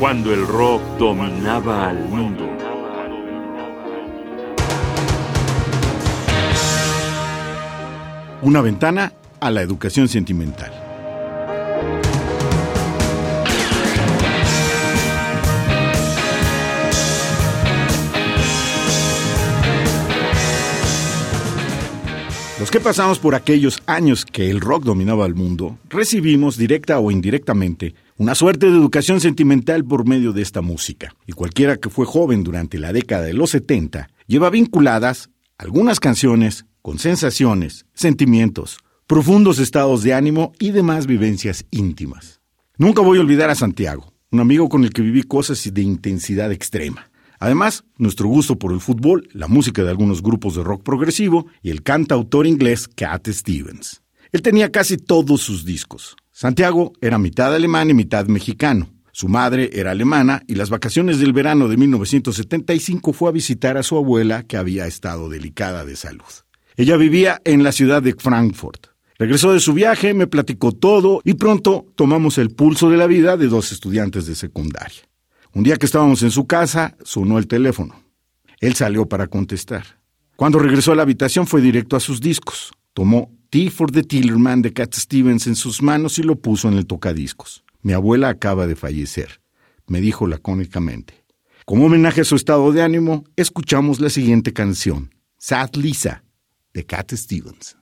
cuando el rock dominaba al mundo. Una ventana a la educación sentimental. Los que pasamos por aquellos años que el rock dominaba el mundo, recibimos, directa o indirectamente, una suerte de educación sentimental por medio de esta música. Y cualquiera que fue joven durante la década de los 70 lleva vinculadas algunas canciones con sensaciones, sentimientos, profundos estados de ánimo y demás vivencias íntimas. Nunca voy a olvidar a Santiago, un amigo con el que viví cosas de intensidad extrema. Además, nuestro gusto por el fútbol, la música de algunos grupos de rock progresivo y el cantautor inglés Cat Stevens. Él tenía casi todos sus discos. Santiago era mitad alemán y mitad mexicano. Su madre era alemana y las vacaciones del verano de 1975 fue a visitar a su abuela que había estado delicada de salud. Ella vivía en la ciudad de Frankfurt. Regresó de su viaje, me platicó todo y pronto tomamos el pulso de la vida de dos estudiantes de secundaria. Un día que estábamos en su casa, sonó el teléfono. Él salió para contestar. Cuando regresó a la habitación fue directo a sus discos. Tomó Tea for the Tillerman de Cat Stevens en sus manos y lo puso en el tocadiscos. Mi abuela acaba de fallecer, me dijo lacónicamente. Como homenaje a su estado de ánimo, escuchamos la siguiente canción, Sad Lisa, de Cat Stevens.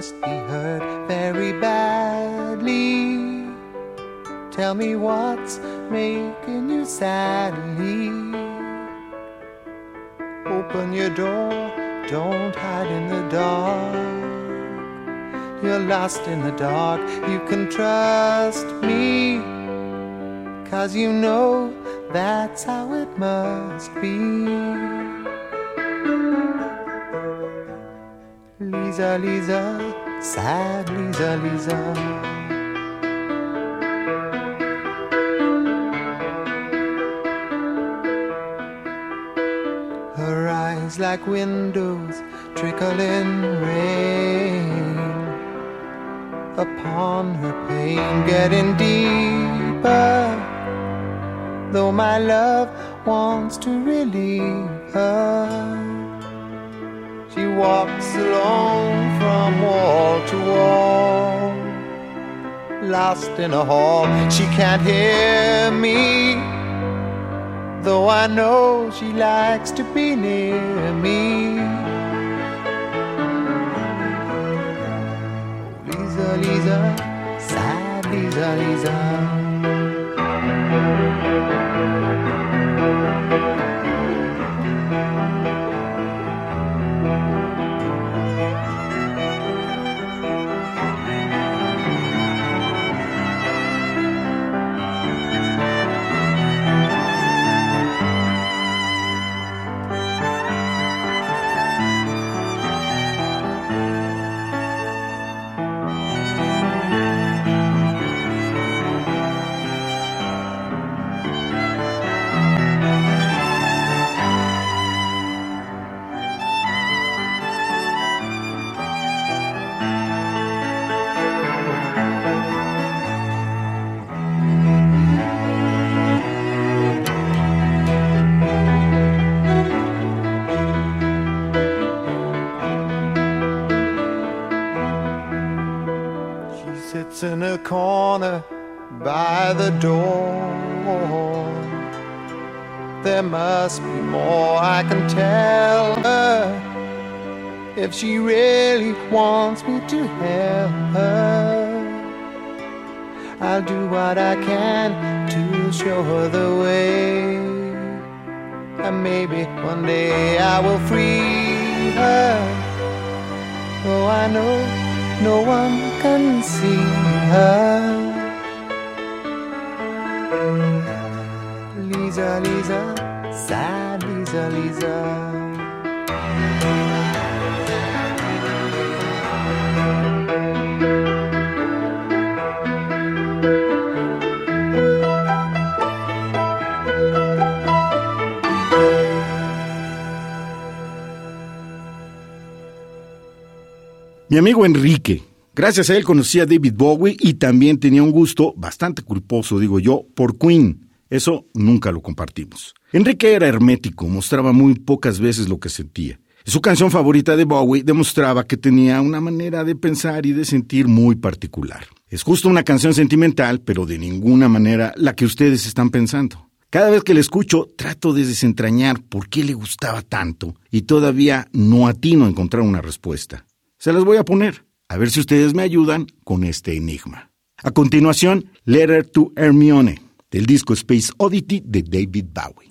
Must be hurt very badly. Tell me what's making you sadly. Open your door, don't hide in the dark. You're lost in the dark, you can trust me. Cause you know that's how it must be. Lisa, Lisa, sad Lisa, Lisa. Her eyes like windows trickling rain upon her pain, getting deeper though my love wants to relieve her. She walks alone from wall to wall, lost in a hall. She can't hear me, though I know she likes to be near me. Oh, Lisa, Lisa, sad Lisa, Lisa. Door. There must be more I can tell her if she really wants me to help her. I'll do what I can to show her the way. And maybe one day I will free her. Though I know no one can see her. Mi amigo Enrique, gracias a él conocí a David Bowie y también tenía un gusto bastante culposo, digo yo, por Queen. Eso nunca lo compartimos. Enrique era hermético, mostraba muy pocas veces lo que sentía. Su canción favorita de Bowie demostraba que tenía una manera de pensar y de sentir muy particular. Es justo una canción sentimental, pero de ninguna manera la que ustedes están pensando. Cada vez que la escucho, trato de desentrañar por qué le gustaba tanto y todavía no atino a encontrar una respuesta. Se las voy a poner, a ver si ustedes me ayudan con este enigma. A continuación, Letter to Hermione, del disco Space Oddity de David Bowie.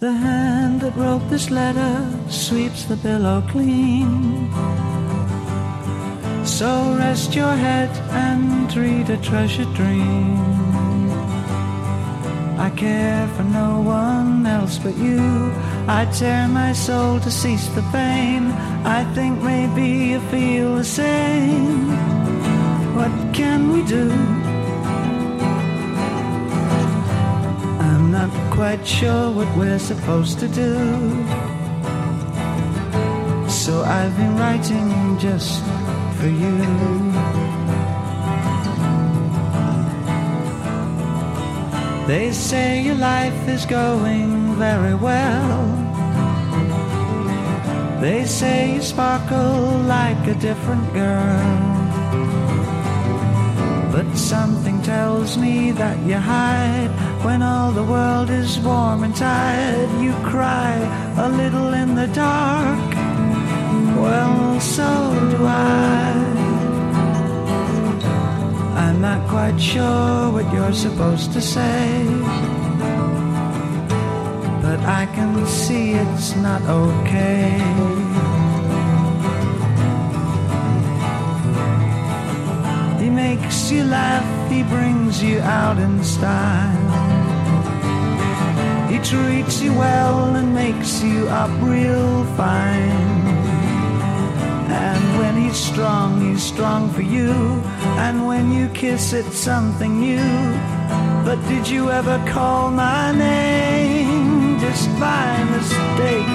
The hand that wrote this letter sweeps the pillow clean. So rest your head and read a treasured dream. I care for no one else but you. I tear my soul to cease the pain. I think maybe you feel the same. What can we do? I'm not quite sure what we're supposed to do. So I've been writing just for you. They say your life is going very well. They say you sparkle like a different girl. But something tells me that you hide when all the world is warm and tired. You cry a little in the dark. Well, so do I. quite sure what you're supposed to say. But I can see it's not okay. He makes you laugh, he brings you out in style. He treats you well and makes you up real fine. He's strong, he's strong for you. And when you kiss, it's something new. But did you ever call my name just by mistake?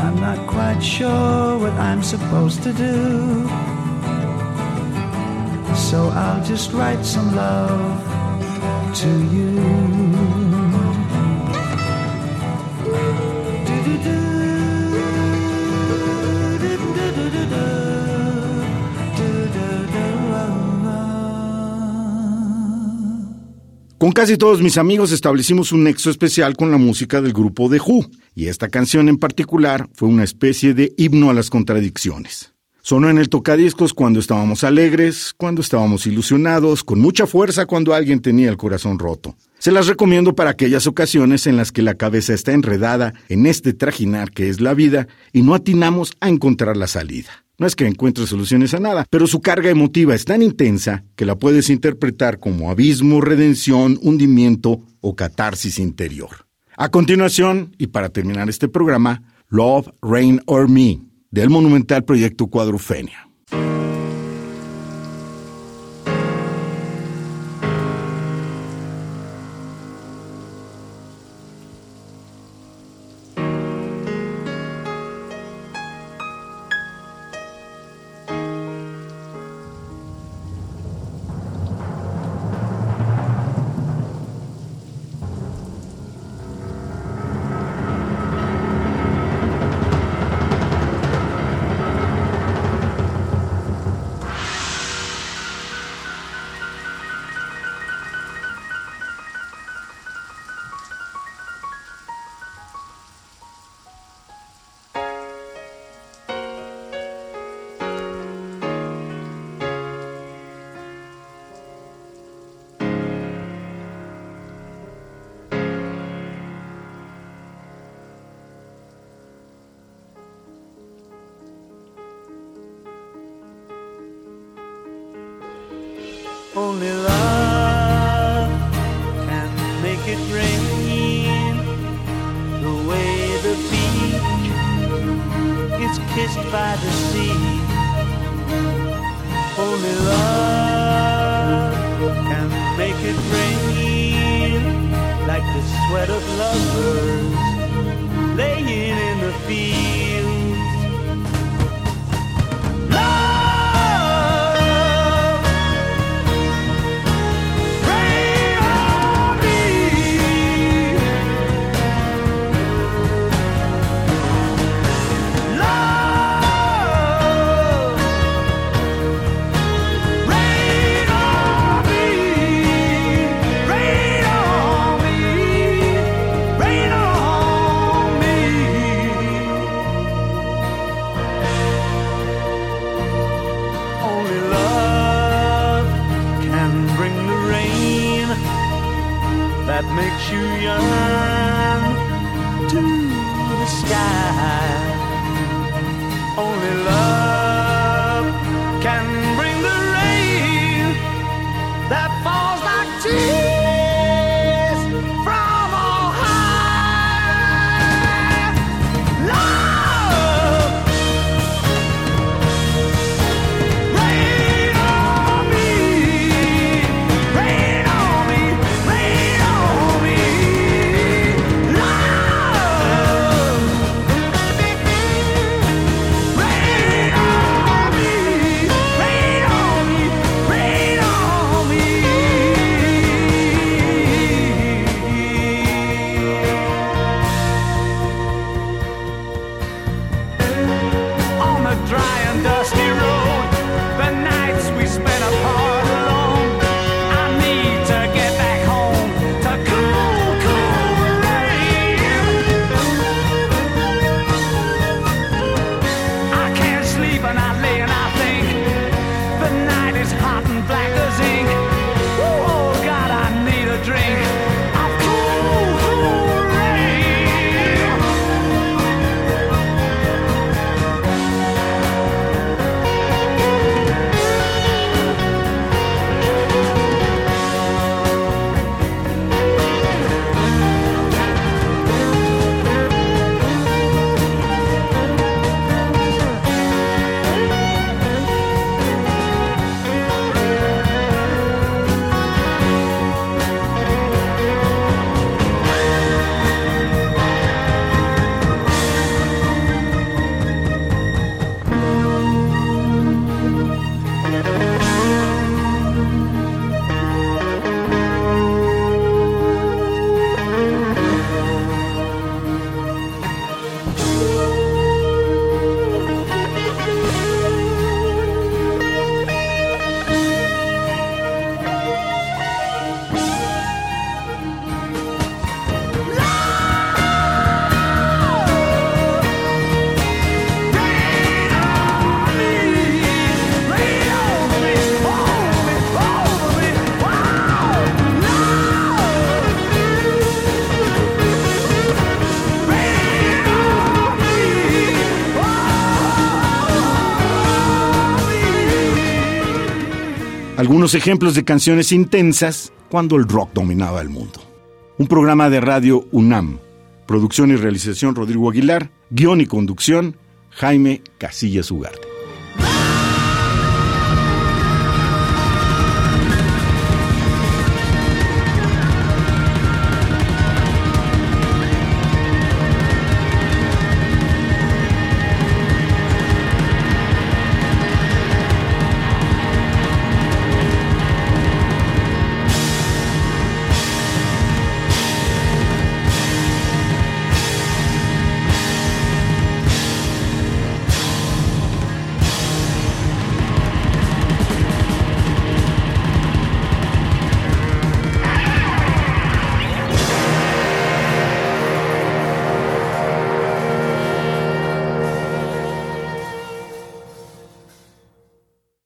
I'm not quite sure what I'm supposed to do. So I'll just write some love to you. Con casi todos mis amigos establecimos un nexo especial con la música del grupo The Who, y esta canción en particular fue una especie de himno a las contradicciones. Sonó en el tocadiscos cuando estábamos alegres, cuando estábamos ilusionados, con mucha fuerza cuando alguien tenía el corazón roto. Se las recomiendo para aquellas ocasiones en las que la cabeza está enredada en este trajinar que es la vida y no atinamos a encontrar la salida. No es que encuentre soluciones a nada, pero su carga emotiva es tan intensa que la puedes interpretar como abismo, redención, hundimiento o catarsis interior. A continuación, y para terminar este programa, Love, Rain or Me, del monumental proyecto Cuadrofenia. Only love can make it rain the way the beach is kissed by the sea. Only love can make it rain like the sweat of lovers laying in the fields. Makes you yearn to the sky. Only love Algunos ejemplos de canciones intensas cuando el rock dominaba el mundo. Un programa de radio UNAM. Producción y realización Rodrigo Aguilar. Guión y conducción Jaime Casillas Ugarte.